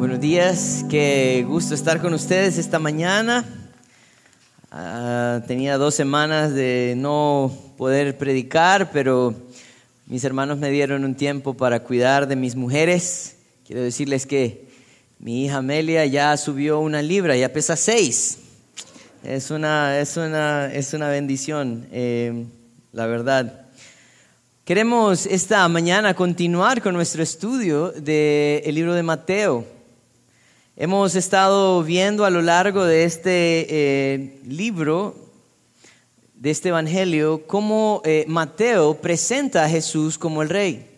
Buenos días, qué gusto estar con ustedes esta mañana. Ah, tenía dos semanas de no poder predicar, pero mis hermanos me dieron un tiempo para cuidar de mis mujeres. Quiero decirles que mi hija Amelia ya subió una libra, ya pesa seis. Es una, es una, es una bendición, eh, la verdad. Queremos esta mañana continuar con nuestro estudio del libro de Mateo. Hemos estado viendo a lo largo de este eh, libro, de este Evangelio, cómo eh, Mateo presenta a Jesús como el rey.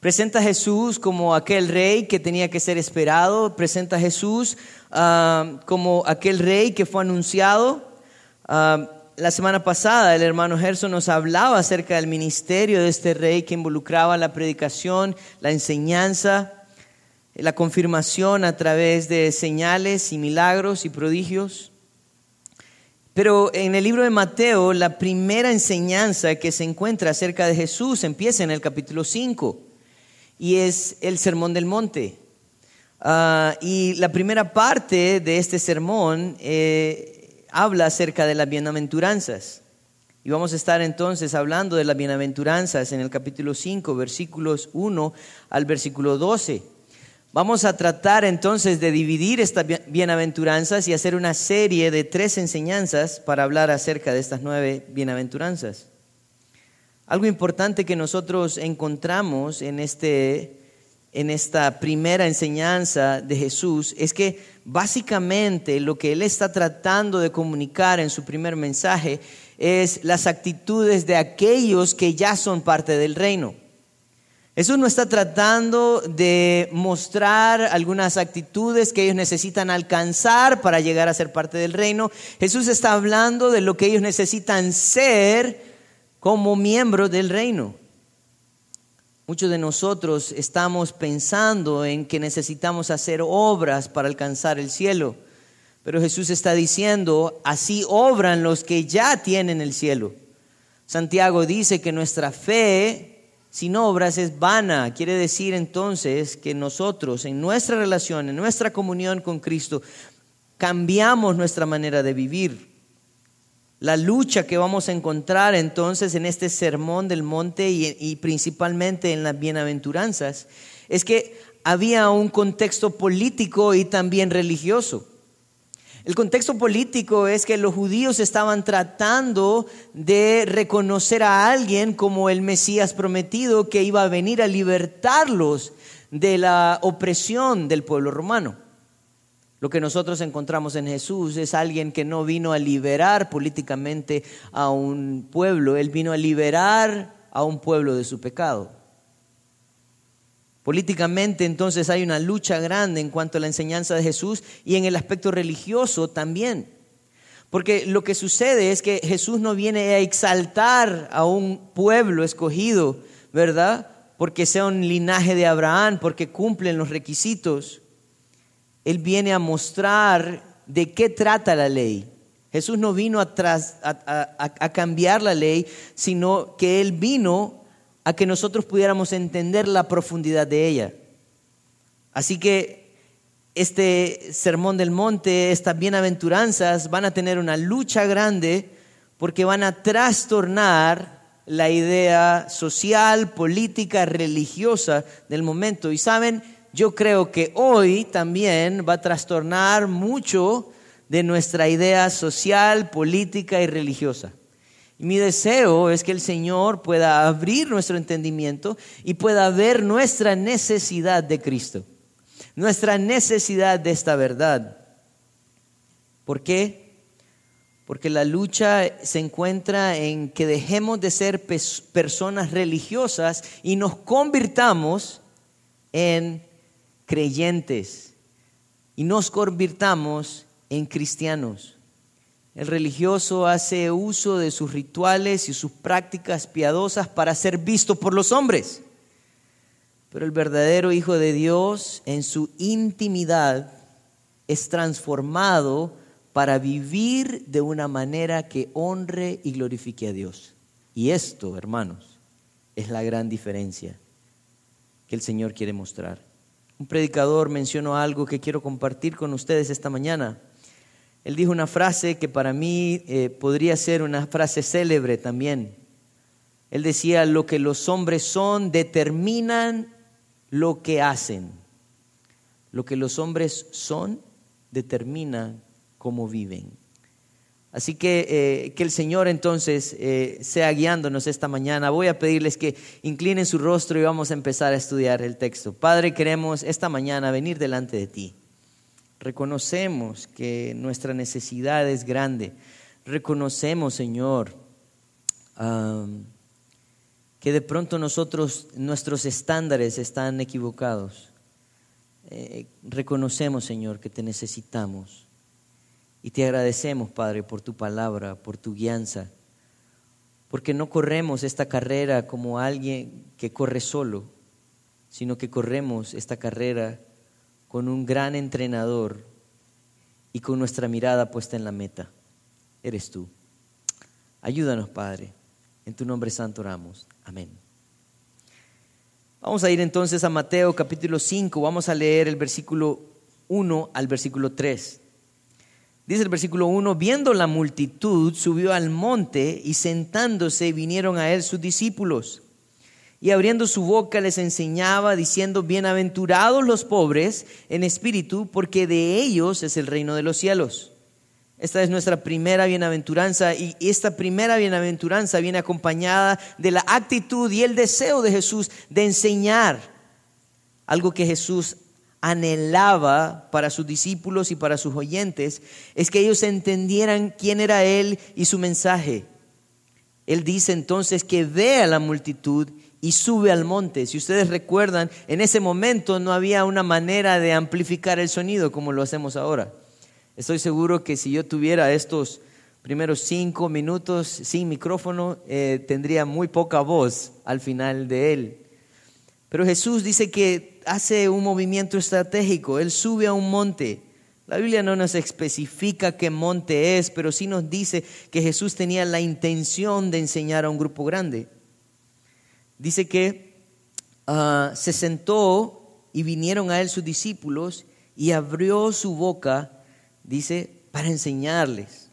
Presenta a Jesús como aquel rey que tenía que ser esperado, presenta a Jesús ah, como aquel rey que fue anunciado. Ah, la semana pasada el hermano Gerson nos hablaba acerca del ministerio de este rey que involucraba la predicación, la enseñanza, la confirmación a través de señales y milagros y prodigios. Pero en el libro de Mateo, la primera enseñanza que se encuentra acerca de Jesús empieza en el capítulo 5 y es el Sermón del Monte. Ah, y la primera parte de este sermón eh, habla acerca de las bienaventuranzas. Y vamos a estar entonces hablando de las bienaventuranzas en el capítulo 5, versículos 1 al versículo 12. Vamos a tratar entonces de dividir estas bienaventuranzas y hacer una serie de tres enseñanzas para hablar acerca de estas nueve bienaventuranzas. Algo importante que nosotros encontramos en este en esta primera enseñanza de Jesús es que básicamente lo que él está tratando de comunicar en su primer mensaje es las actitudes de aquellos que ya son parte del reino. Jesús no está tratando de mostrar algunas actitudes que ellos necesitan alcanzar para llegar a ser parte del reino. Jesús está hablando de lo que ellos necesitan ser como miembros del reino. Muchos de nosotros estamos pensando en que necesitamos hacer obras para alcanzar el cielo, pero Jesús está diciendo, así obran los que ya tienen el cielo. Santiago dice que nuestra fe sin obras es vana. Quiere decir entonces que nosotros en nuestra relación, en nuestra comunión con Cristo, cambiamos nuestra manera de vivir. La lucha que vamos a encontrar entonces en este sermón del monte y, principalmente en las bienaventuranzas es que había un contexto político y también religioso. El contexto político es que los judíos estaban tratando de reconocer a alguien como el Mesías prometido que iba a venir a libertarlos de la opresión del pueblo romano. Lo que nosotros encontramos en Jesús es alguien que no vino a liberar políticamente a un pueblo, Él vino a liberar a un pueblo de su pecado. Políticamente entonces hay una lucha grande en cuanto a la enseñanza de Jesús y en el aspecto religioso también. Porque lo que sucede es que Jesús no viene a exaltar a un pueblo escogido, ¿verdad? Porque sea un linaje de Abraham, porque cumplen los requisitos. Él viene a mostrar de qué trata la ley. Jesús no vino a, cambiar la ley, sino que Él vino a que nosotros pudiéramos entender la profundidad de ella. Así que este sermón del monte, estas bienaventuranzas van a tener una lucha grande porque van a trastornar la idea social, política, religiosa del momento. Y saben, yo creo que hoy también va a trastornar mucho de nuestra idea social, política y religiosa. Y mi deseo es que el Señor pueda abrir nuestro entendimiento y pueda ver nuestra necesidad de Cristo, nuestra necesidad de esta verdad. ¿Por qué? Porque la lucha se encuentra en que dejemos de ser personas religiosas y nos convirtamos en creyentes y nos convirtamos en cristianos. El religioso hace uso de sus rituales y sus prácticas piadosas para ser visto por los hombres. Pero el verdadero Hijo de Dios en su intimidad es transformado para vivir de una manera que honre y glorifique a Dios. Y esto, hermanos, es la gran diferencia que el Señor quiere mostrar. un predicador mencionó algo que quiero compartir con ustedes esta mañana. Él dijo una frase que para mí eh, podría ser una frase célebre también. Él decía, lo que los hombres son determinan lo que hacen. Lo que los hombres son determina cómo viven. Así que eh, que el Señor entonces eh, sea guiándonos esta mañana. Voy a pedirles que inclinen su rostro y vamos a empezar a estudiar el texto. Padre, queremos esta mañana venir delante de ti. Reconocemos que nuestra necesidad es grande. Reconocemos, Señor, que de pronto nosotros, nuestros estándares están equivocados. Eh, reconocemos, Señor, que te necesitamos. Y te agradecemos, Padre, por tu palabra, por tu guianza, porque no corremos esta carrera como alguien que corre solo, sino que corremos esta carrera con un gran entrenador y con nuestra mirada puesta en la meta. Eres tú. Ayúdanos, Padre. En tu nombre santo oramos. Amén. Vamos a ir entonces a Mateo capítulo 5. Vamos a leer el versículo 1 al versículo 3. Dice el versículo 1, viendo la multitud, subió al monte y sentándose vinieron a él sus discípulos. Y abriendo su boca les enseñaba, diciendo, bienaventurados los pobres en espíritu, porque de ellos es el reino de los cielos. Esta es nuestra primera bienaventuranza y esta primera bienaventuranza viene acompañada de la actitud y el deseo de Jesús de enseñar algo que Jesús anhelaba para sus discípulos y para sus oyentes es que ellos entendieran quién era Él y su mensaje. Él dice entonces que ve a la multitud y sube al monte. Si ustedes recuerdan, en ese momento no había una manera de amplificar el sonido como lo hacemos ahora. Estoy seguro que si yo tuviera estos primeros cinco minutos sin micrófono, eh, tendría muy poca voz al final de él. Pero Jesús dice que hace un movimiento estratégico, Él sube a un monte. La Biblia no nos especifica qué monte es, pero sí nos dice que Jesús tenía la intención de enseñar a un grupo grande. Dice que ah, se sentó y vinieron a Él sus discípulos y abrió su boca, dice, para enseñarles.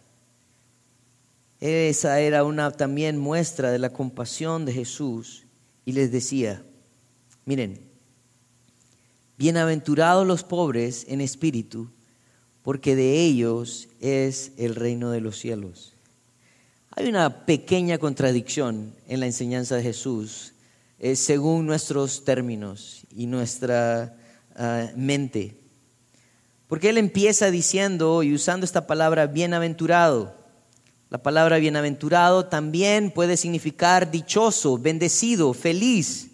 Esa era una también muestra de la compasión de Jesús y les decía, Miren, bienaventurados los pobres en espíritu, porque de ellos es el reino de los cielos. Hay una pequeña contradicción en la enseñanza de Jesús, eh, según nuestros términos y nuestra ah, mente. Porque Él empieza diciendo y usando esta palabra bienaventurado. La palabra bienaventurado también puede significar dichoso, bendecido, feliz.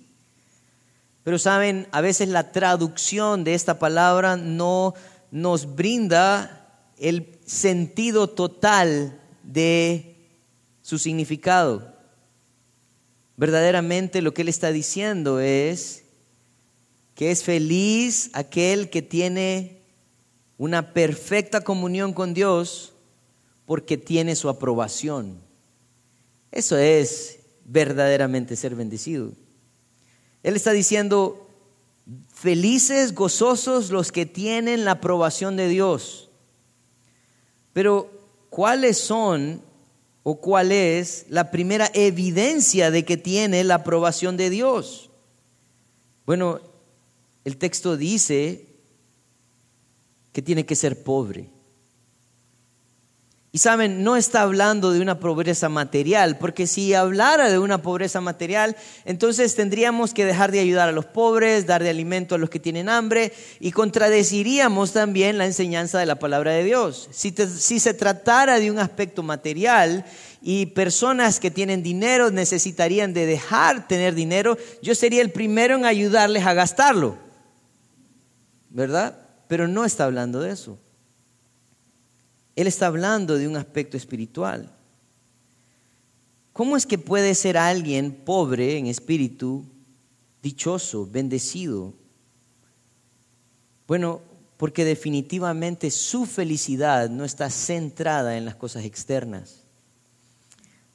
Pero saben, a veces la traducción de esta palabra no nos brinda el sentido total de su significado. Verdaderamente lo que él está diciendo es que es feliz aquel que tiene una perfecta comunión con Dios porque tiene su aprobación. Eso es verdaderamente ser bendecido. Él está diciendo, felices, gozosos los que tienen la aprobación de Dios. Pero, ¿cuáles son o cuál es la primera evidencia de que tiene la aprobación de Dios? Bueno, el texto dice que tiene que ser pobre. Y saben, no está hablando de una pobreza material, porque si hablara de una pobreza material, entonces tendríamos que dejar de ayudar a los pobres, dar de alimento a los que tienen hambre, y contradeciríamos también la enseñanza de la palabra de Dios. Si, si se tratara de un aspecto material y personas que tienen dinero necesitarían de dejar tener dinero, yo sería el primero en ayudarles a gastarlo, ¿verdad? Pero no está hablando de eso. Él está hablando de un aspecto espiritual. ¿Cómo es que puede ser alguien pobre en espíritu, dichoso, bendecido? Bueno, porque definitivamente su felicidad no está centrada en las cosas externas.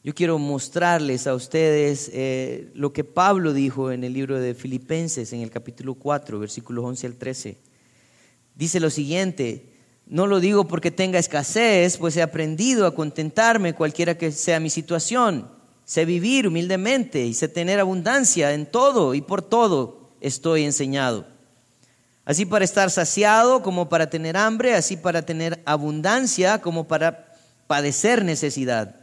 Yo quiero mostrarles a ustedes eh, lo que Pablo dijo en el libro de Filipenses, en el capítulo 4, versículos 11 al 13. Dice lo siguiente, no lo digo porque tenga escasez, pues he aprendido a contentarme cualquiera que sea mi situación. Sé vivir humildemente y sé tener abundancia en todo y por todo estoy enseñado. Así para estar saciado como para tener hambre, así para tener abundancia como para padecer necesidad.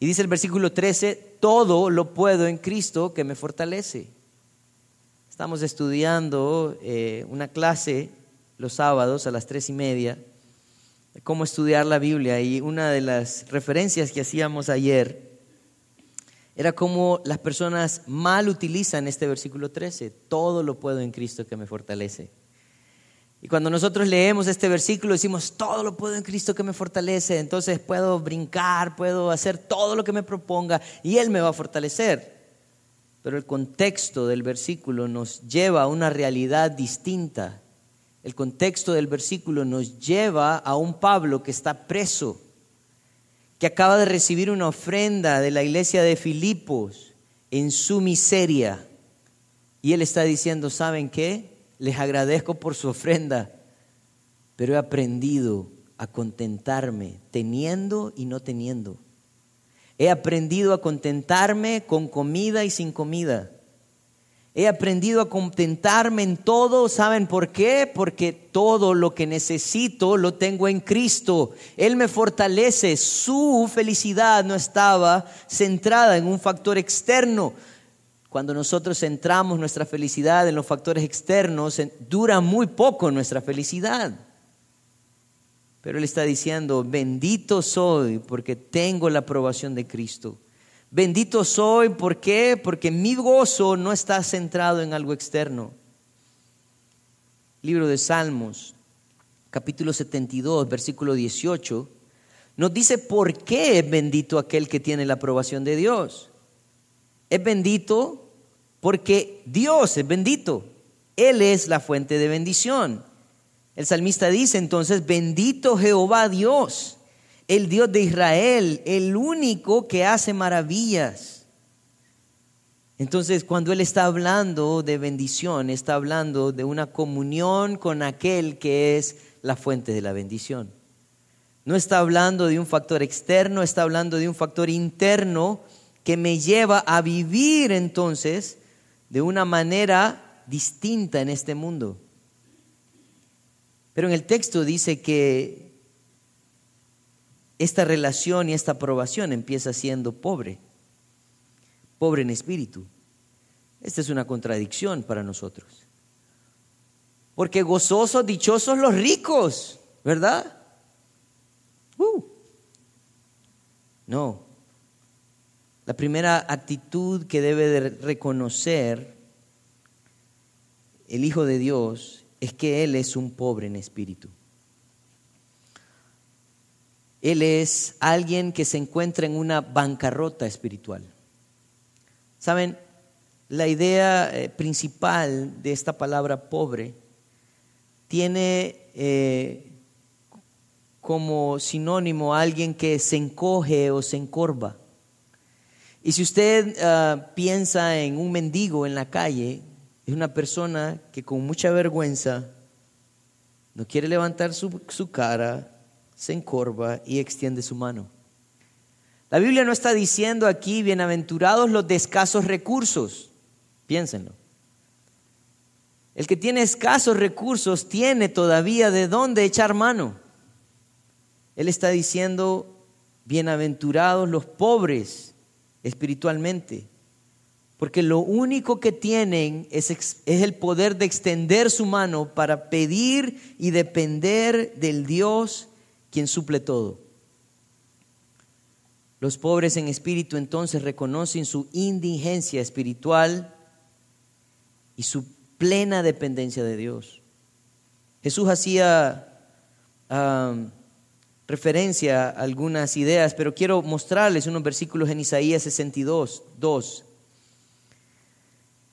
Y dice el versículo 13, todo lo puedo en Cristo que me fortalece. Estamos estudiando eh, una clase los sábados a las tres y media, cómo estudiar la Biblia. Y una de las referencias que hacíamos ayer era cómo las personas mal utilizan este versículo 13. Todo lo puedo en Cristo que me fortalece. Y cuando nosotros leemos este versículo decimos, todo lo puedo en Cristo que me fortalece, entonces puedo brincar, puedo hacer todo lo que me proponga y Él me va a fortalecer. Pero el contexto del versículo nos lleva a una realidad distinta. El contexto del versículo nos lleva a un Pablo que está preso, que acaba de recibir una ofrenda de la iglesia de Filipos en su miseria. Y él está diciendo, ¿saben qué? les agradezco por su ofrenda, pero he aprendido a contentarme teniendo y no teniendo. He aprendido a contentarme con comida y sin comida. He aprendido a contentarme en todo. ¿Saben por qué? Porque todo lo que necesito lo tengo en Cristo. Él me fortalece. Su felicidad no estaba centrada en un factor externo. Cuando nosotros centramos nuestra felicidad en los factores externos, dura muy poco nuestra felicidad. Pero Él está diciendo, bendito soy porque tengo la aprobación de Cristo. Bendito soy, ¿por qué? Porque mi gozo no está centrado en algo externo. Libro de Salmos, capítulo 72, versículo 18, nos dice por qué es bendito aquel que tiene la aprobación de Dios. Es bendito porque Dios es bendito. Él es la fuente de bendición. El salmista dice entonces, bendito Jehová Dios, el Dios de Israel, el único que hace maravillas. Entonces, cuando Él está hablando de bendición, está hablando de una comunión con aquel que es la fuente de la bendición. No está hablando de un factor externo, está hablando de un factor interno que me lleva a vivir entonces de una manera distinta en este mundo. Pero en el texto dice que esta relación y esta aprobación empieza siendo pobre, pobre en espíritu. Esta es una contradicción para nosotros. Porque gozosos, dichosos los ricos, ¿verdad? Uh. No, la primera actitud que debe de reconocer el Hijo de Dios es que Él es un pobre en espíritu. Él es alguien que se encuentra en una bancarrota espiritual. Saben, la idea eh, principal de esta palabra pobre tiene eh, como sinónimo a alguien que se encoge o se encorva. Y si usted ah, piensa en un mendigo en la calle, es una persona que con mucha vergüenza no quiere levantar su, su cara, se encorva y extiende su mano. La Biblia no está diciendo aquí, bienaventurados los de escasos recursos. Piénsenlo. El que tiene escasos recursos tiene todavía de dónde echar mano. Él está diciendo, bienaventurados los pobres espiritualmente. Porque lo único que tienen es, es, el poder de extender su mano para pedir y depender del Dios quien suple todo. Los pobres en espíritu entonces reconocen su indigencia espiritual y su plena dependencia de Dios. Jesús hacía referencia a algunas ideas, pero quiero mostrarles unos versículos en Isaías 62, 2.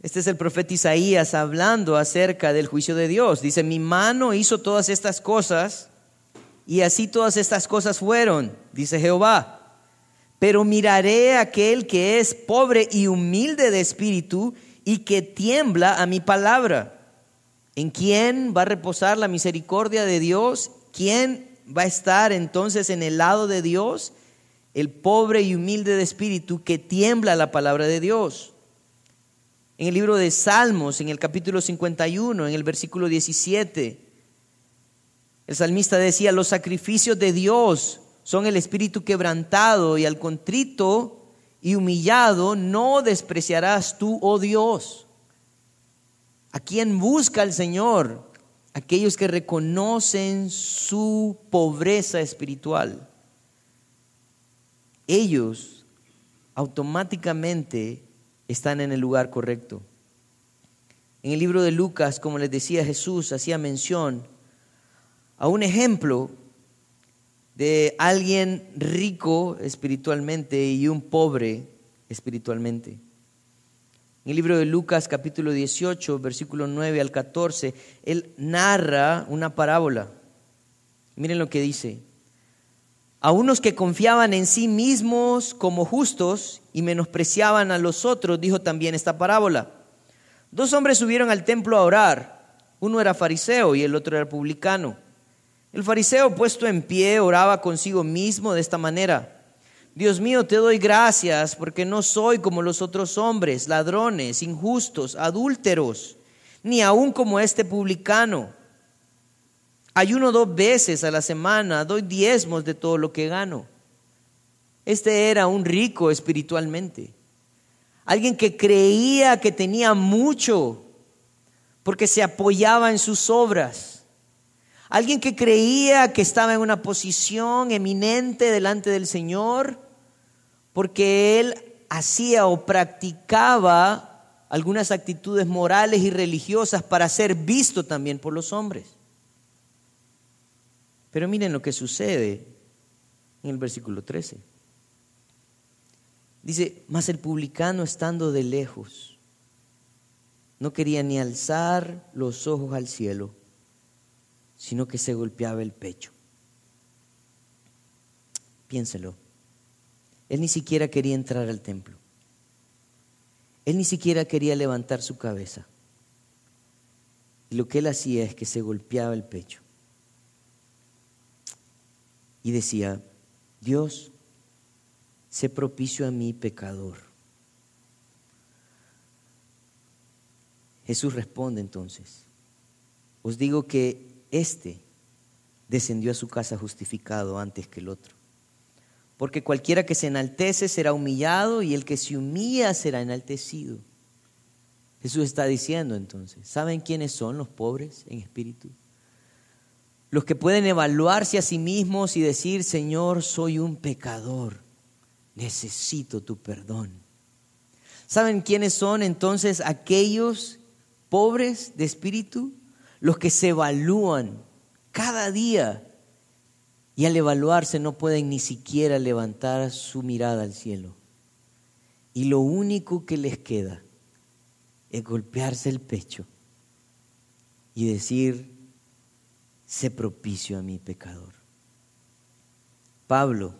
Este es el profeta Isaías hablando acerca del juicio de Dios. Dice, mi mano hizo todas estas cosas y así todas estas cosas fueron, dice Jehová. pero miraré a aquel que es pobre y humilde de espíritu y que tiembla a mi palabra. ¿En quién va a reposar la misericordia de Dios? ¿Quién va a estar entonces en el lado de Dios? El pobre y humilde de espíritu que tiembla a la palabra de Dios. En el libro de Salmos, en el capítulo 51, en el versículo 17, el salmista decía, los sacrificios de Dios son el espíritu quebrantado y al contrito y humillado no despreciarás tú, oh Dios. ¿A quién busca el Señor? Aquellos que reconocen su pobreza espiritual. Ellos automáticamente están en el lugar correcto. En el libro de Lucas, como les decía Jesús, hacía mención a un ejemplo de alguien rico espiritualmente y un pobre espiritualmente. En el libro de Lucas capítulo 18, versículo 9 al 14, él narra una parábola. Miren lo que dice. A unos que confiaban en sí mismos como justos y menospreciaban a los otros, dijo también esta parábola. Dos hombres subieron al templo a orar. Uno era fariseo y el otro era publicano. El fariseo puesto en pie oraba consigo mismo de esta manera. Dios mío, te doy gracias porque no soy como los otros hombres, ladrones, injustos, adúlteros, ni aun como este publicano. Ayuno dos veces a la semana, doy diezmos de todo lo que gano. Este era un rico espiritualmente. Alguien que creía que tenía mucho porque se apoyaba en sus obras Alguien que creía que estaba en una posición eminente delante del Señor porque él hacía o practicaba algunas actitudes morales y religiosas para ser visto también por los hombres. Pero miren lo que sucede en el versículo 13. Dice, mas el publicano estando de lejos, no quería ni alzar los ojos al cielo sino que se golpeaba el pecho. Piénselo. Él ni siquiera quería entrar al templo. Él ni siquiera quería levantar su cabeza. Y lo que él hacía es que se golpeaba el pecho. Y decía, Dios, sé propicio a mi pecador. Jesús responde entonces, os digo que este descendió a su casa justificado antes que el otro. Porque cualquiera que se enaltece será humillado y el que se humilla será enaltecido. Jesús está diciendo entonces, ¿saben quiénes son los pobres en espíritu? Los que pueden evaluarse a sí mismos y decir, Señor, soy un pecador, necesito tu perdón. ¿Saben quiénes son entonces aquellos pobres de espíritu? Los que se evalúan cada día y al evaluarse no pueden ni siquiera levantar su mirada al cielo. Y lo único que les queda es golpearse el pecho y decir, sé propicio a mi pecador. Pablo,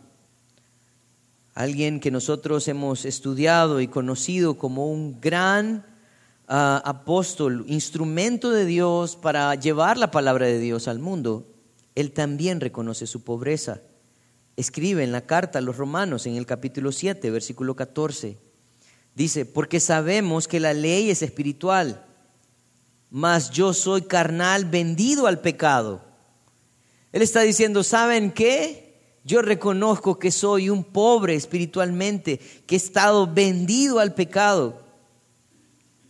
alguien que nosotros hemos estudiado y conocido como un gran apóstol, instrumento de Dios para llevar la palabra de Dios al mundo, él también reconoce su pobreza. Escribe en la carta a los romanos en el capítulo 7, versículo 14. Dice, porque sabemos que la ley es espiritual, mas yo soy carnal vendido al pecado. Él está diciendo, ¿saben qué? Yo reconozco que soy un pobre espiritualmente, que he estado vendido al pecado.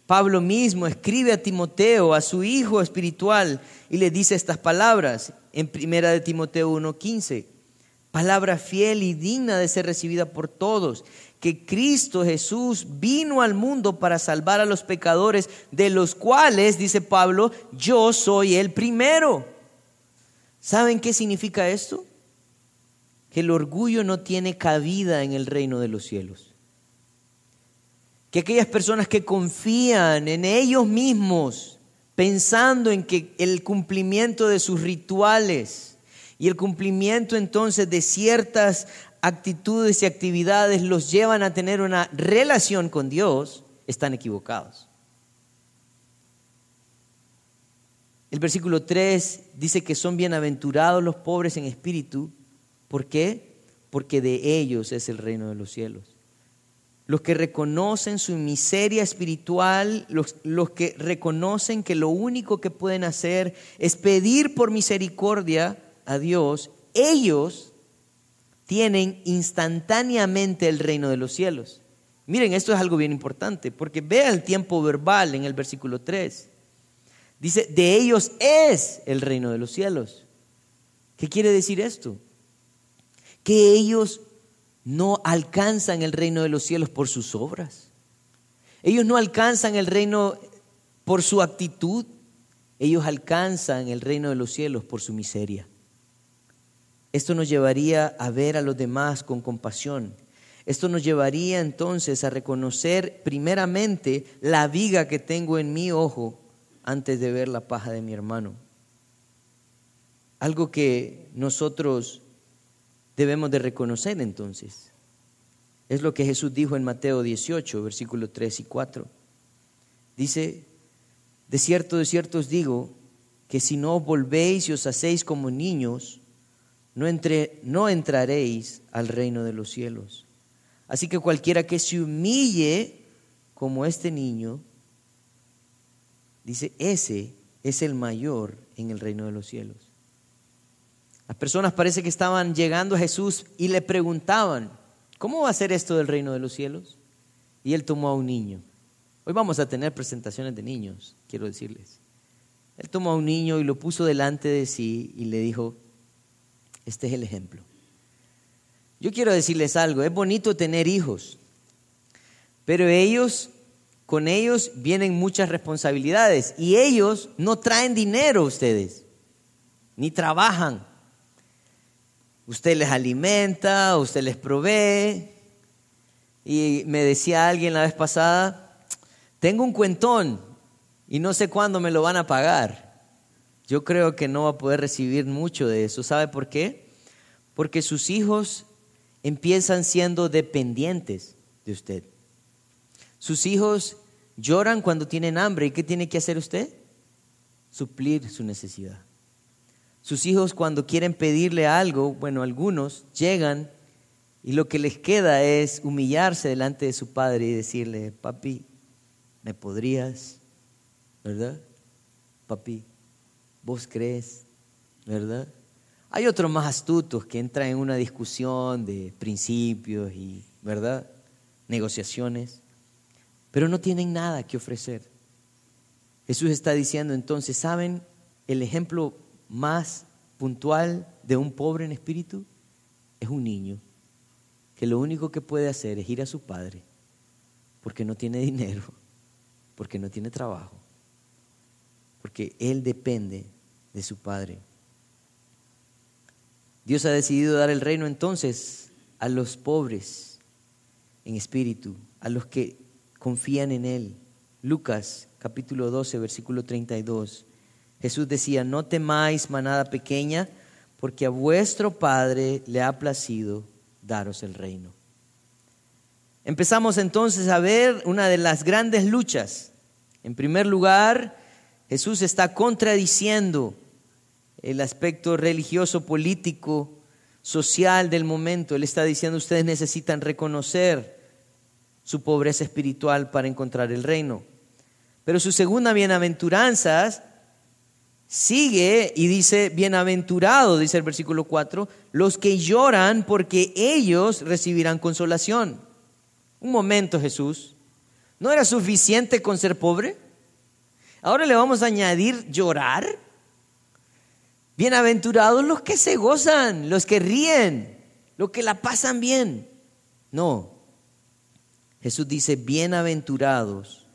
Pablo mismo escribe a Timoteo, a su hijo espiritual, y le dice estas palabras en primera de Timoteo 1:15. Palabra fiel y digna de ser recibida por todos, que Cristo Jesús vino al mundo para salvar a los pecadores, de los cuales, dice Pablo, yo soy el primero. ¿Saben qué significa esto? Que el orgullo no tiene cabida en el reino de los cielos que aquellas personas que confían en ellos mismos, pensando en que el cumplimiento de sus rituales y el cumplimiento entonces de ciertas actitudes y actividades los llevan a tener una relación con Dios, están equivocados. El versículo 3 dice que son bienaventurados los pobres en espíritu. ¿Por qué? Porque de ellos es el reino de los cielos los que reconocen su miseria espiritual, los, los, que reconocen que lo único que pueden hacer es pedir por misericordia a Dios, ellos tienen instantáneamente el reino de los cielos. Miren, esto es algo bien importante, porque vea el tiempo verbal en el versículo 3. Dice, de ellos es el reino de los cielos. ¿Qué quiere decir esto? Que ellos no alcanzan el reino de los cielos por sus obras. Ellos no alcanzan el reino por su actitud. Ellos alcanzan el reino de los cielos por su miseria. Esto nos llevaría a ver a los demás con compasión. Esto nos llevaría entonces a reconocer primeramente la viga que tengo en mi ojo antes de ver la paja de mi hermano. Algo que nosotros debemos de reconocer entonces. Es lo que Jesús dijo en Mateo 18, versículos 3 y 4. Dice, de cierto, de cierto os digo, que si no volvéis y os hacéis como niños, no, entre, no entraréis al reino de los cielos. Así que cualquiera que se humille como este niño, dice, ese es el mayor en el reino de los cielos. Las personas parece que estaban llegando a Jesús y le preguntaban, ¿cómo va a ser esto del reino de los cielos? Y él tomó a un niño. Hoy vamos a tener presentaciones de niños, quiero decirles. Él tomó a un niño y lo puso delante de sí y le dijo, este es el ejemplo. Yo quiero decirles algo, es bonito tener hijos, pero ellos, con ellos vienen muchas responsabilidades y ellos no traen dinero ustedes, ni trabajan. Usted les alimenta, usted les provee. Y me decía alguien la vez pasada, tengo un cuentón y no sé cuándo me lo van a pagar. Yo creo que no va a poder recibir mucho de eso. ¿Sabe por qué? Porque sus hijos empiezan siendo dependientes de usted. Sus hijos lloran cuando tienen hambre. ¿Y qué tiene que hacer usted? Suplir su necesidad. Sus hijos cuando quieren pedirle algo, bueno, algunos llegan y lo que les queda es humillarse delante de su padre y decirle, papi, ¿me podrías? ¿Verdad? Papi, ¿vos crees? ¿Verdad? Hay otros más astutos que entran en una discusión de principios y, ¿verdad? Negociaciones, pero no tienen nada que ofrecer. Jesús está diciendo entonces, ¿saben el ejemplo más puntual de un pobre en espíritu es un niño que lo único que puede hacer es ir a su padre porque no tiene dinero, porque no tiene trabajo, porque él depende de su padre. Dios ha decidido dar el reino entonces a los pobres en espíritu, a los que confían en Él. Lucas capítulo 12, versículo 32. Jesús decía, no temáis manada pequeña, porque a vuestro Padre le ha placido daros el reino. Empezamos entonces a ver una de las grandes luchas. En primer lugar, Jesús está contradiciendo el aspecto religioso, político, social del momento. Él está diciendo, ustedes necesitan reconocer su pobreza espiritual para encontrar el reino. Pero su segunda bienaventuranza sigue y dice, bienaventurado, dice el versículo 4, los que lloran porque ellos recibirán consolación. Un momento, Jesús, ¿no era suficiente con ser pobre? Ahora le vamos a añadir llorar. Bienaventurados los que se gozan, los que ríen, los que la pasan bien. No. Jesús dice, bienaventurados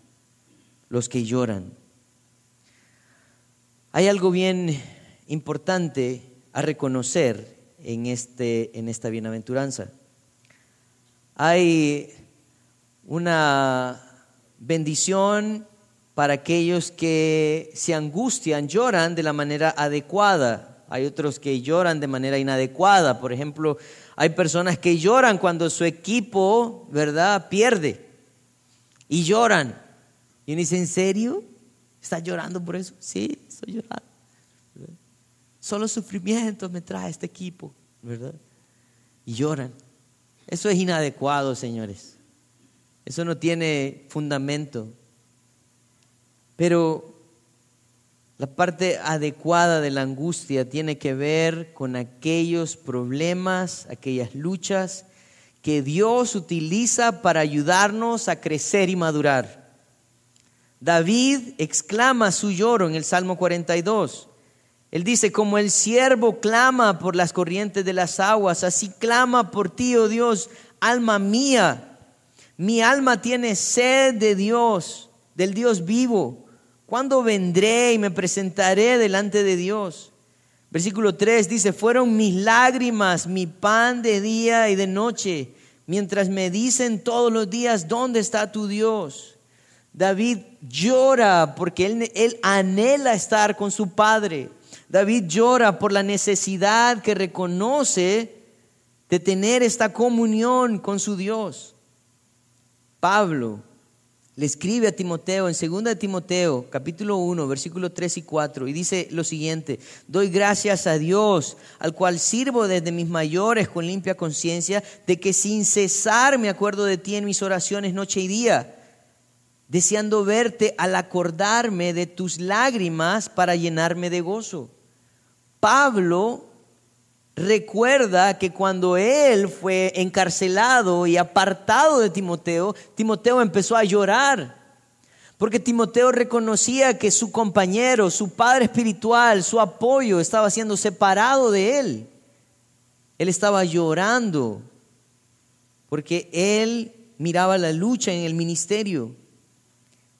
los que lloran. Hay algo bien importante a reconocer en, este, en esta bienaventuranza. Hay una bendición para aquellos que se angustian, lloran de la manera adecuada. Hay otros que lloran de manera inadecuada. Por ejemplo, Hay personas que lloran cuando su equipo, ¿verdad?, pierde. Y lloran. Y uno dice, ¿en serio? ¿Estás llorando por eso? Sí, estoy llorando. Solo sufrimiento me trae este equipo, ¿verdad? Y lloran. Eso es inadecuado, señores. Eso no tiene fundamento. Pero la parte adecuada de la angustia tiene que ver con aquellos problemas, aquellas luchas que Dios utiliza para ayudarnos a crecer y madurar. David exclama su lloro en el Salmo 42. Él dice, como el siervo clama por las corrientes de las aguas, así clama por ti, oh Dios, alma mía. Mi alma tiene sed de Dios, del Dios vivo. ¿Cuándo vendré y me presentaré delante de Dios? Versículo 3 dice, fueron mis lágrimas, mi pan de día y de noche, mientras me dicen todos los días, ¿dónde está tu Dios? David llora porque él, él anhela estar con su padre. David llora por la necesidad que reconoce de tener esta comunión con su Dios. Pablo le escribe a Timoteo en 2 Timoteo, capítulo 1, versículo 3 y 4, y dice lo siguiente, doy gracias a Dios, al cual sirvo desde mis mayores con limpia conciencia, de que sin cesar me acuerdo de ti en mis oraciones noche y día, deseando verte al acordarme de tus lágrimas para llenarme de gozo Pablo recuerda que cuando él fue encarcelado y apartado de Timoteo, Timoteo empezó a llorar. Porque Timoteo reconocía que su compañero, su padre espiritual, su apoyo estaba siendo separado de él. Él estaba llorando porque él miraba la lucha en el ministerio.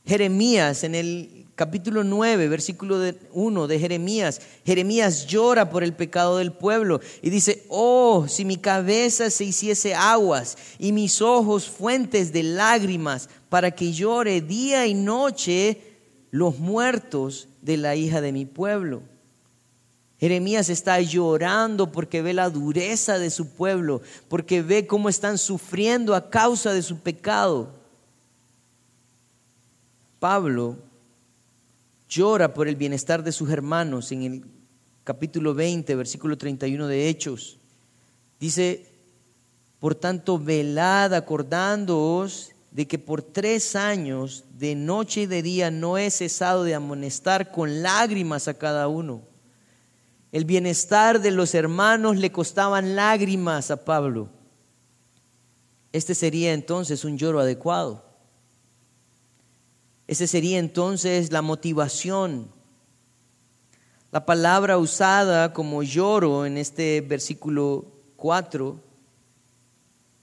Jeremías en el capítulo 9, versículo 1 de Jeremías. Jeremías llora por el pecado del pueblo y dice, oh, si mi cabeza se hiciese aguas y mis ojos fuentes de lágrimas para que llore día y noche los muertos de la hija de mi pueblo. Jeremías está llorando porque ve la dureza de su pueblo, porque ve cómo están sufriendo a causa de su pecado. Pablo llora por el bienestar de sus hermanos en el capítulo 20, versículo 31 de Hechos. Dice, por tanto, velad acordándoos de que por tres años, de noche y de día, no he cesado de amonestar con lágrimas a cada uno. El bienestar de los hermanos le costaban lágrimas a Pablo. Este sería entonces un lloro adecuado. Ese sería entonces la motivación. La palabra usada como lloro en este versículo 4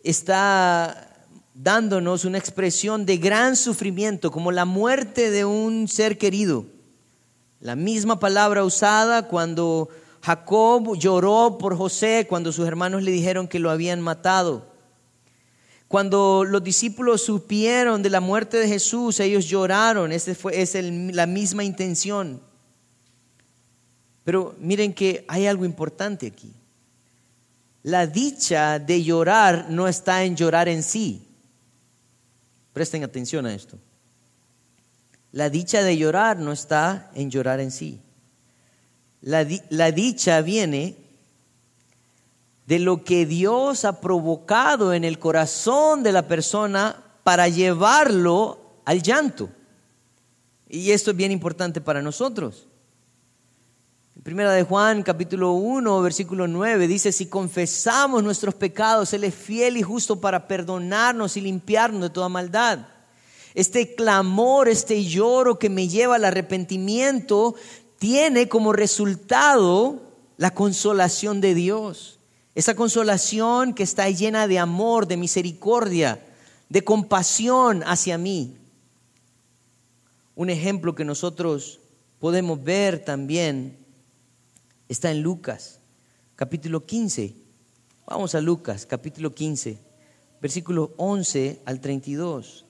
está dándonos una expresión de gran sufrimiento, como la muerte de un ser querido. La misma palabra usada cuando Jacob lloró por José, cuando sus hermanos le dijeron que lo habían matado. Cuando los discípulos supieron de la muerte de Jesús, ellos lloraron. Esa fue, es la misma intención. Pero miren que hay algo importante aquí. La dicha de llorar no está en llorar en sí. Presten atención a esto. La dicha de llorar no está en llorar en sí. La, la dicha viene de lo que Dios ha provocado en el corazón de la persona para llevarlo al llanto. Y esto es bien importante para nosotros. Primera de Juan, capítulo 1, versículo 9, dice, si confesamos nuestros pecados, Él es fiel y justo para perdonarnos y limpiarnos de toda maldad. Este clamor, este lloro que me lleva al arrepentimiento, tiene como resultado la consolación de Dios. Esa consolación que está llena de amor, de misericordia, de compasión hacia mí. Un ejemplo que nosotros podemos ver también está en Lucas, capítulo 15. Vamos a Lucas, capítulo 15, versículos 11 al 32.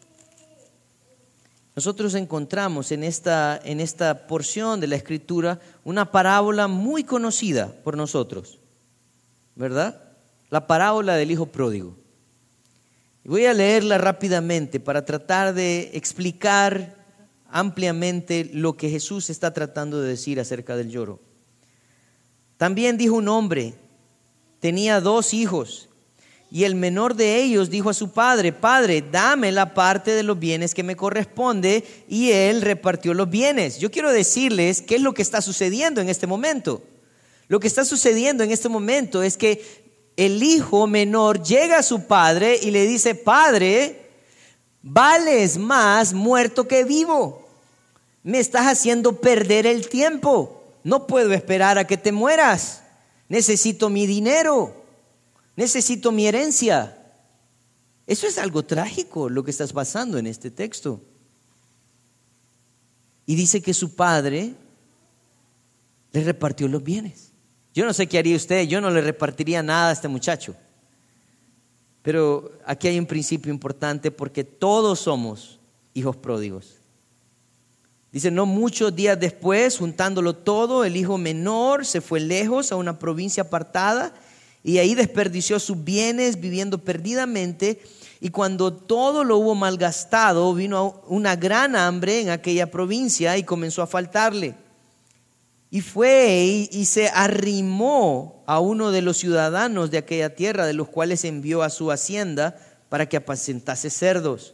Nosotros encontramos en esta, en esta porción de la escritura una parábola muy conocida por nosotros. ¿Verdad? la parábola del hijo pródigo. Voy a leerla rápidamente para tratar de explicar ampliamente lo que Jesús está tratando de decir acerca del lloro. También dijo un hombre, tenía dos hijos, y el menor de ellos dijo a su padre, Padre, dame la parte de los bienes que me corresponde, y él repartió los bienes. Yo quiero decirles qué es lo que está sucediendo en este momento. Lo que está sucediendo en este momento es que el hijo menor llega a su padre y le dice, Padre, vales más muerto que vivo. Me estás haciendo perder el tiempo. No puedo esperar a que te mueras. Necesito mi dinero. Necesito mi herencia. Eso es algo trágico lo que estás pasando en este texto. Y dice que su padre le repartió los bienes. Yo no sé qué haría usted, yo no le repartiría nada a este muchacho. Pero aquí hay un principio importante porque todos somos hijos pródigos. Dice, no muchos días después, juntándolo todo, el hijo menor se fue lejos a una provincia apartada y ahí desperdició sus bienes viviendo perdidamente. Y cuando todo lo hubo malgastado, vino una gran hambre en aquella provincia y comenzó a faltarle. Y fue y, se arrimó a uno de los ciudadanos de aquella tierra, de los cuales envió a su hacienda para que apacentase cerdos.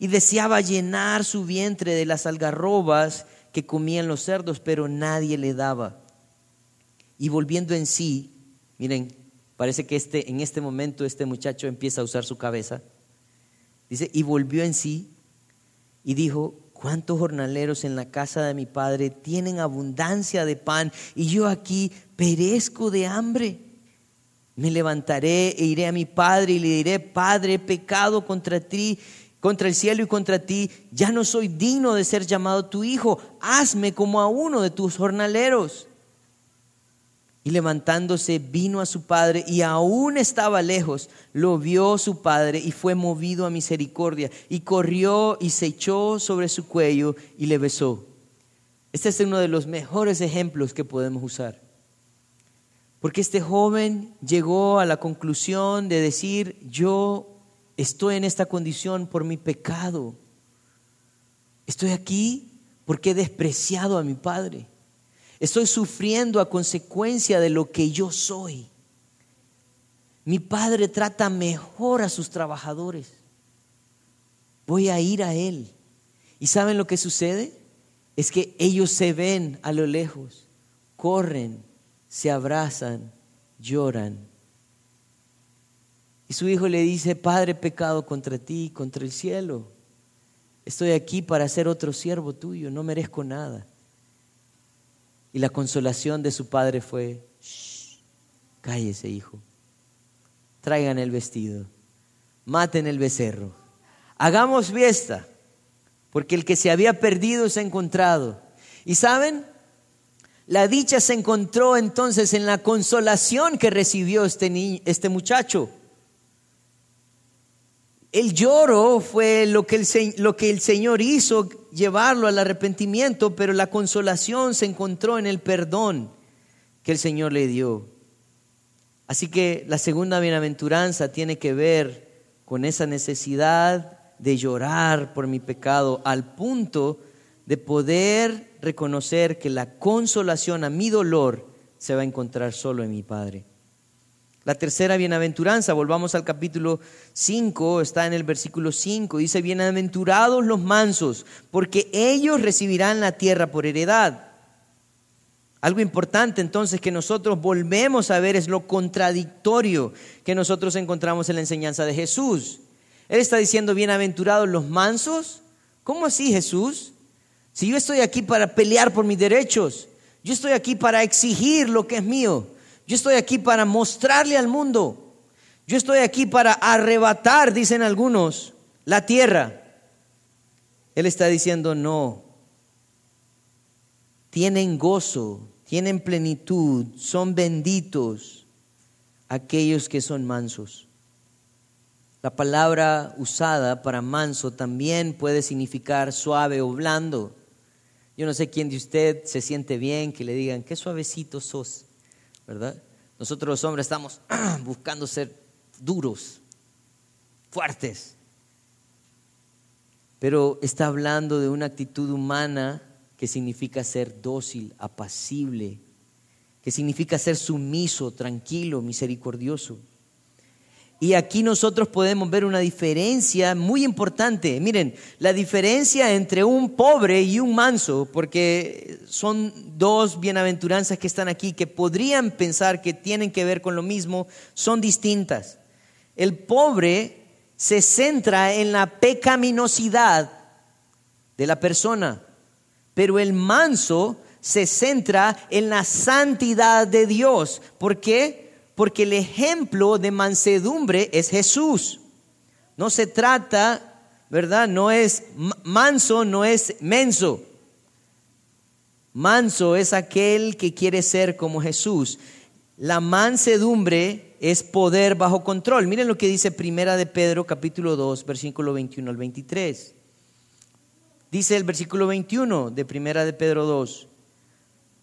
Y deseaba llenar su vientre de las algarrobas que comían los cerdos, pero nadie le daba. Y volviendo en sí, miren, parece que este, en este momento este muchacho empieza a usar su cabeza. Dice, y volvió en sí y dijo, ¿Cuántos jornaleros en la casa de mi padre tienen abundancia de pan y yo aquí perezco de hambre? Me levantaré e iré a mi padre y le diré, Padre, he pecado contra ti, contra el cielo y contra ti, ya no soy digno de ser llamado tu hijo, hazme como a uno de tus jornaleros. Y levantándose vino a su padre y aún estaba lejos, lo vio su padre y fue movido a misericordia y corrió y se echó sobre su cuello y le besó. Este es uno de los mejores ejemplos que podemos usar. Porque este joven llegó a la conclusión de decir, yo estoy en esta condición por mi pecado. Estoy aquí porque he despreciado a mi padre. Estoy sufriendo a consecuencia de lo que yo soy. Mi padre trata mejor a sus trabajadores. Voy a ir a él. ¿Y saben lo que sucede? Es que ellos se ven a lo lejos, corren, se abrazan, lloran. Y su hijo le dice, Padre, pecado contra ti, contra el cielo. Estoy aquí para ser otro siervo tuyo, no merezco nada. Y la consolación de su padre fue, cállese hijo, traigan el vestido, maten el becerro, hagamos fiesta, porque el que se había perdido se ha encontrado. Y saben, la dicha se encontró entonces en la consolación que recibió este, este muchacho. El lloro fue lo que el, lo que el Señor hizo, llevarlo al arrepentimiento, pero la consolación se encontró en el perdón que el Señor le dio. Así que la segunda bienaventuranza tiene que ver con esa necesidad de llorar por mi pecado al punto de poder reconocer que la consolación a mi dolor se va a encontrar solo en mi Padre. La tercera bienaventuranza, volvamos al capítulo 5, está en el versículo 5, dice, bienaventurados los mansos, porque ellos recibirán la tierra por heredad. Algo importante entonces que nosotros volvemos a ver es lo contradictorio que nosotros encontramos en la enseñanza de Jesús. Él está diciendo, bienaventurados los mansos. ¿Cómo así Jesús? Si yo estoy aquí para pelear por mis derechos, yo estoy aquí para exigir lo que es mío. Yo estoy aquí para mostrarle al mundo. Yo estoy aquí para arrebatar, dicen algunos, la tierra. Él está diciendo, no. Tienen gozo, tienen plenitud, son benditos aquellos que son mansos. La palabra usada para manso también puede significar suave o blando. Yo no sé quién de usted se siente bien que le digan, qué suavecito sos. ¿Verdad? Nosotros los hombres estamos buscando ser duros, fuertes. Pero está hablando de una actitud humana que significa ser dócil, apacible, que significa ser sumiso, tranquilo, misericordioso. Y aquí nosotros podemos ver una diferencia muy importante. Miren, la diferencia entre un pobre y un manso, porque son dos bienaventuranzas que están aquí que podrían pensar que tienen que ver con lo mismo, son distintas. El pobre se centra en la pecaminosidad de la persona, pero el manso se centra en la santidad de Dios. ¿Por qué? Porque el ejemplo de mansedumbre es Jesús. No se trata, ¿verdad? No es manso, no es menso. Manso es aquel que quiere ser como Jesús. La mansedumbre es poder bajo control. Miren lo que dice Primera de Pedro capítulo 2, versículo 21 al 23. Dice el versículo 21 de Primera de Pedro 2.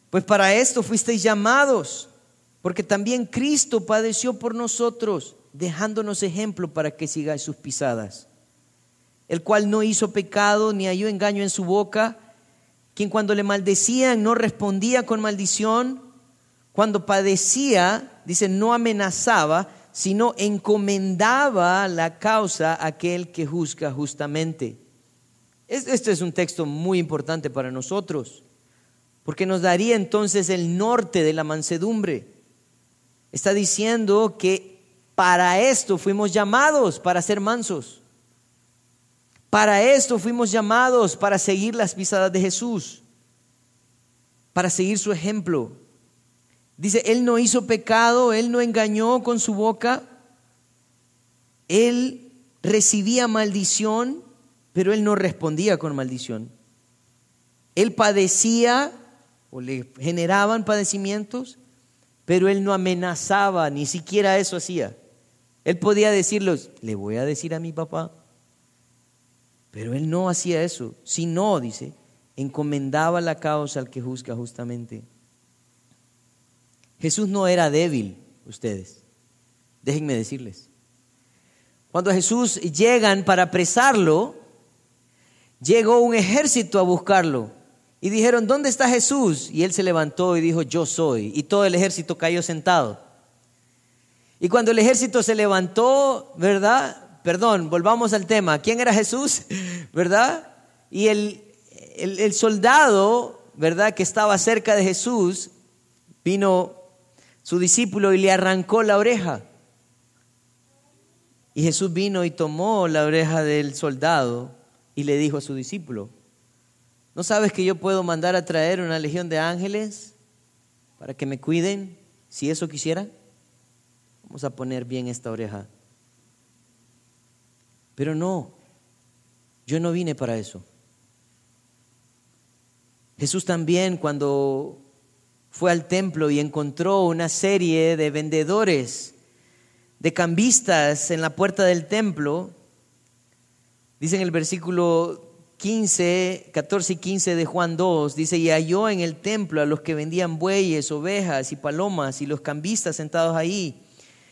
Pues para esto fuisteis llamados, porque también Cristo padeció por nosotros, dejándonos ejemplo para que sigáis sus pisadas, el cual no hizo pecado ni halló engaño en su boca, quien cuando le maldecían no respondía con maldición, cuando padecía, dice, no amenazaba, sino encomendaba la causa a aquel que juzga justamente. Este es un texto muy importante para nosotros porque nos daría entonces el norte de la mansedumbre. Está diciendo que para esto fuimos llamados, para ser mansos. Para esto fuimos llamados, para seguir las pisadas de Jesús, para seguir su ejemplo. Dice, Él no hizo pecado, Él no engañó con su boca, Él recibía maldición, pero Él no respondía con maldición. Él padecía o le generaban padecimientos, pero él no amenazaba, ni siquiera eso hacía. Él podía decirles, le voy a decir a mi papá, pero él no hacía eso, sino, dice, encomendaba la causa al que juzga justamente. Jesús no era débil, ustedes, déjenme decirles. Cuando a Jesús llegan para apresarlo, llegó un ejército a buscarlo. Y dijeron, ¿dónde está Jesús? Y él se levantó y dijo, yo soy. Y todo el ejército cayó sentado. Y cuando el ejército se levantó, ¿verdad? Perdón, volvamos al tema. ¿Quién era Jesús? ¿Verdad? Y el, el, soldado, ¿verdad? Que estaba cerca de Jesús, vino su discípulo y le arrancó la oreja. Y Jesús vino y tomó la oreja del soldado y le dijo a su discípulo, ¿No sabes que yo puedo mandar a traer una legión de ángeles para que me cuiden si eso quisiera? Vamos a poner bien esta oreja. Pero no, yo no vine para eso. Jesús también cuando fue al templo y encontró una serie de vendedores, de cambistas en la puerta del templo, dice en el versículo 15, 14 y 15 de Juan 2, dice, y halló en el templo a los que vendían bueyes, ovejas y palomas y los cambistas sentados ahí.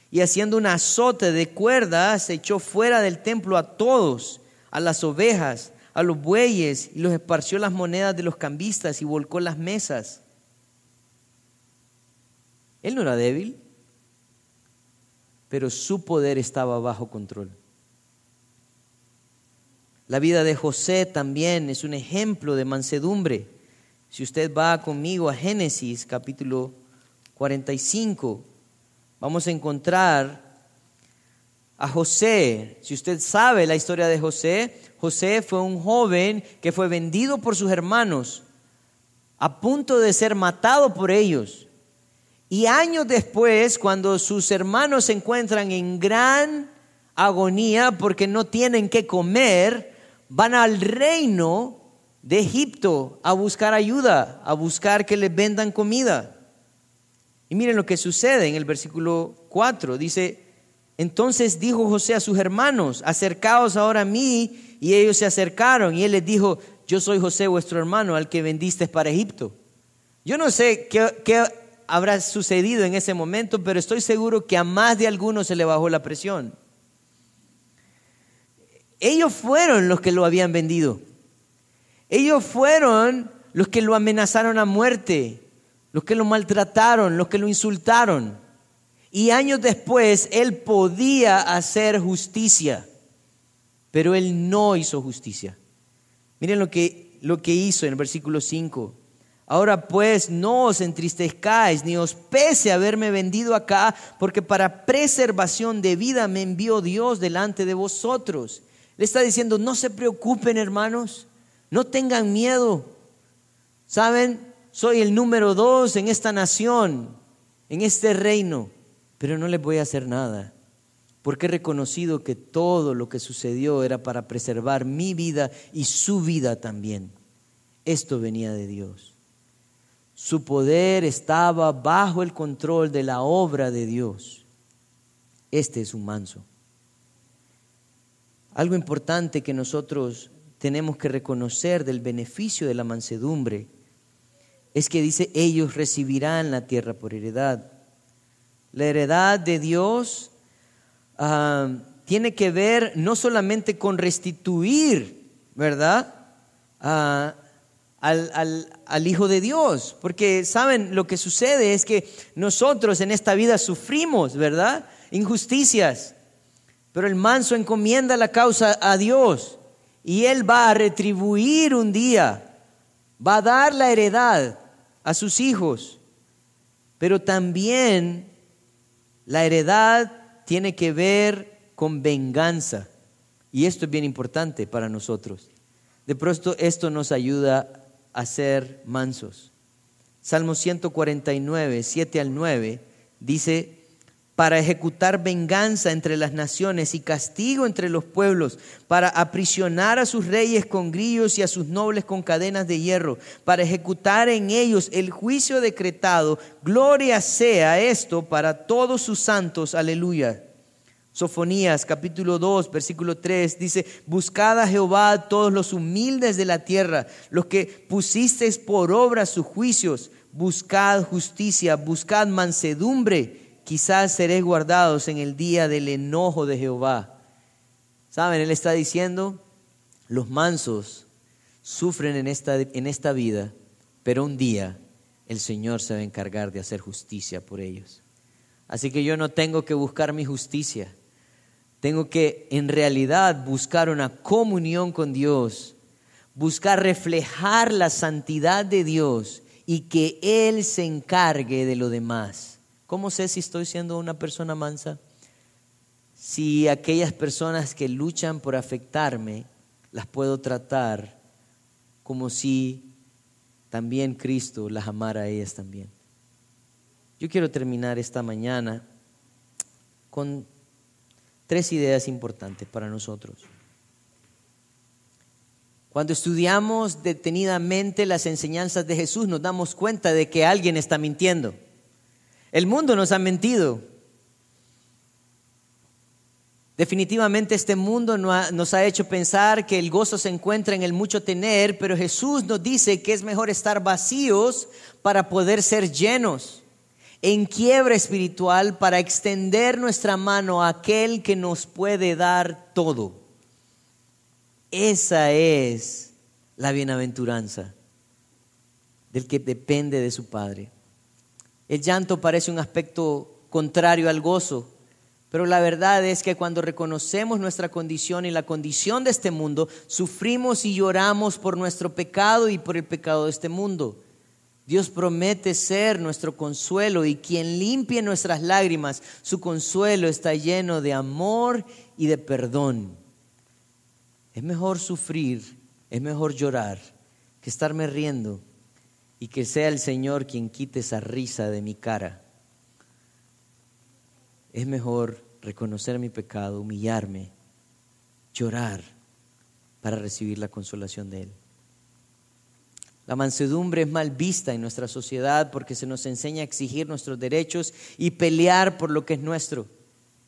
Y haciendo un azote de cuerdas, echó fuera del templo a todos, a las ovejas, a los bueyes, y los esparció las monedas de los cambistas y volcó las mesas. Él no era débil, pero su poder estaba bajo control. La vida de José también es un ejemplo de mansedumbre. Si usted va conmigo a Génesis capítulo 45, vamos a encontrar a José. Si usted sabe la historia de José, José fue un joven que fue vendido por sus hermanos, a punto de ser matado por ellos. Y años después, cuando sus hermanos se encuentran en gran agonía porque no tienen que comer, van al reino de Egipto a buscar ayuda, a buscar que les vendan comida. Y miren lo que sucede en el versículo 4. Dice, entonces dijo José a sus hermanos, acercaos ahora a mí. Y ellos se acercaron y él les dijo, yo soy José vuestro hermano, al que vendiste para Egipto. Yo no sé qué, habrá sucedido en ese momento, pero estoy seguro que a más de algunos se le bajó la presión. Ellos fueron los que lo habían vendido. Ellos fueron los que lo amenazaron a muerte, los que lo maltrataron, los que lo insultaron. Y años después él podía hacer justicia, pero él no hizo justicia. Miren lo que, lo que hizo en el versículo 5. Ahora pues no os entristezcáis ni os pese haberme vendido acá, porque para preservación de vida me envió Dios delante de vosotros. Le está diciendo, no se preocupen hermanos, no tengan miedo. Saben, soy el número dos en esta nación, en este reino, pero no les voy a hacer nada, porque he reconocido que todo lo que sucedió era para preservar mi vida y su vida también. Esto venía de Dios. Su poder estaba bajo el control de la obra de Dios. Este es un manso. Algo importante que nosotros tenemos que reconocer del beneficio de la mansedumbre es que dice, ellos recibirán la tierra por heredad. La heredad de Dios ah, tiene que ver no solamente con restituir, ¿verdad? Ah, al, al, Hijo de Dios. Porque saben, lo que sucede es que nosotros en esta vida sufrimos, ¿verdad? Injusticias. Pero el manso encomienda la causa a Dios y Él va a retribuir un día, va a dar la heredad a sus hijos. Pero también la heredad tiene que ver con venganza. Y esto es bien importante para nosotros. De pronto esto nos ayuda a ser mansos. Salmo 149, 7 al 9, dice, para ejecutar venganza entre las naciones y castigo entre los pueblos, para aprisionar a sus reyes con grillos y a sus nobles con cadenas de hierro, para ejecutar en ellos el juicio decretado. Gloria sea esto para todos sus santos. Aleluya. Sofonías capítulo 2, versículo 3 dice, buscad a Jehová todos los humildes de la tierra, los que pusisteis por obra sus juicios, buscad justicia, buscad mansedumbre, quizás seréis guardados en el día del enojo de Jehová. ¿Saben? Él está diciendo, los mansos sufren en esta, en esta vida, pero un día el Señor se va a encargar de hacer justicia por ellos. Así que yo no tengo que buscar mi justicia. Tengo que en realidad buscar una comunión con Dios, buscar reflejar la santidad de Dios y que Él se encargue de lo demás. ¿Cómo sé si estoy siendo una persona mansa? Si aquellas personas que luchan por afectarme las puedo tratar como si también Cristo las amara a ellas también. Yo quiero terminar esta mañana con tres ideas importantes para nosotros. Cuando estudiamos detenidamente las enseñanzas de Jesús nos damos cuenta de que alguien está mintiendo. El mundo nos ha mentido. Definitivamente este mundo nos ha hecho pensar que el gozo se encuentra en el mucho tener, pero Jesús nos dice que es mejor estar vacíos para poder ser llenos en quiebra espiritual para extender nuestra mano a aquel que nos puede dar todo. Esa es la bienaventuranza del que depende de su Padre. El llanto parece un aspecto contrario al gozo, pero la verdad es que cuando reconocemos nuestra condición y la condición de este mundo, sufrimos y lloramos por nuestro pecado y por el pecado de este mundo. Dios promete ser nuestro consuelo y quien limpie nuestras lágrimas, su consuelo está lleno de amor y de perdón. Es mejor sufrir, es mejor llorar que estarme riendo y que sea el Señor quien quite esa risa de mi cara. Es mejor reconocer mi pecado, humillarme, llorar para recibir la consolación de Él. La mansedumbre es mal vista en nuestra sociedad porque se nos enseña a exigir nuestros derechos y pelear por lo que es nuestro.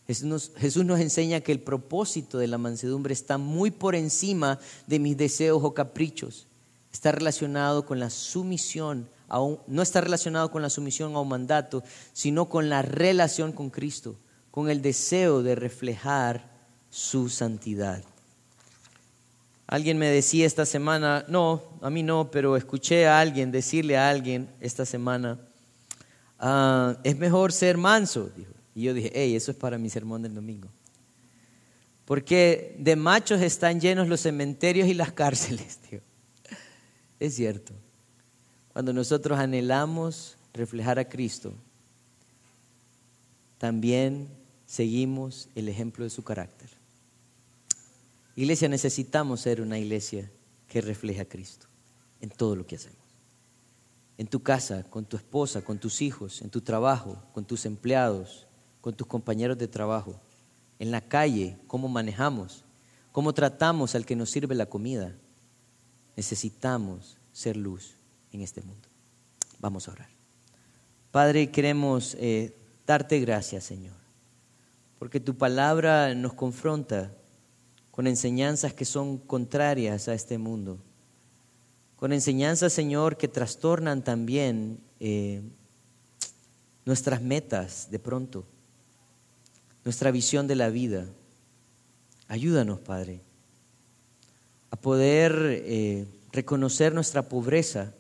Jesús nos, enseña que el propósito de la mansedumbre está muy por encima de mis deseos o caprichos. Está relacionado con la sumisión, a un, no está relacionado con la sumisión a un mandato, sino con la relación con Cristo, con el deseo de reflejar su santidad. Alguien me decía esta semana, no, a mí no, pero escuché a alguien decirle a alguien esta semana, ah, es mejor ser manso. Dijo. Y yo dije, hey, eso es para mi sermón del domingo. Porque de machos están llenos los cementerios y las cárceles. Tío. Es cierto. Cuando nosotros anhelamos reflejar a Cristo, también seguimos el ejemplo de su carácter. Iglesia, necesitamos ser una iglesia que refleje a Cristo en todo lo que hacemos. En tu casa, con tu esposa, con tus hijos, en tu trabajo, con tus empleados, con tus compañeros de trabajo, en la calle, cómo manejamos, cómo tratamos al que nos sirve la comida. Necesitamos ser luz en este mundo. Vamos a orar. Padre, queremos eh, darte gracias, Señor, porque tu palabra nos confronta con enseñanzas que son contrarias a este mundo, con enseñanzas, Señor, que trastornan también eh, nuestras metas de pronto, nuestra visión de la vida. Ayúdanos, Padre, a poder eh, reconocer nuestra pobreza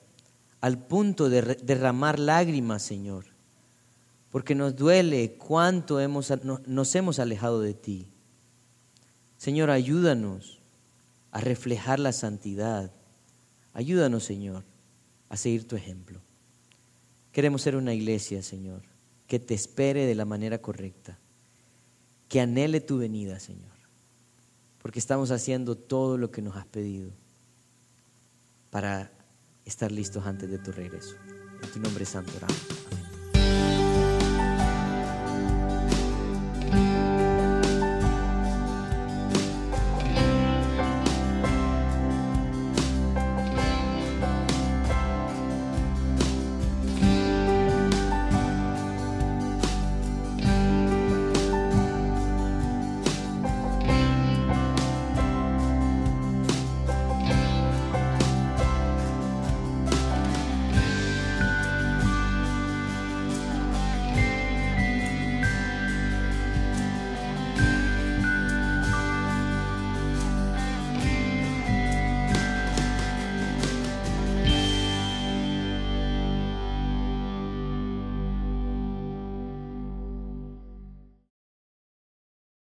al punto de derramar lágrimas, Señor, porque nos duele cuánto hemos, nos hemos alejado de ti. Señor, ayúdanos a reflejar la santidad. Ayúdanos, Señor, a seguir tu ejemplo. Queremos ser una iglesia, Señor, que te espere de la manera correcta, que anhele tu venida, Señor, porque estamos haciendo todo lo que nos has pedido para estar listos antes de tu regreso. En tu nombre santo oramos.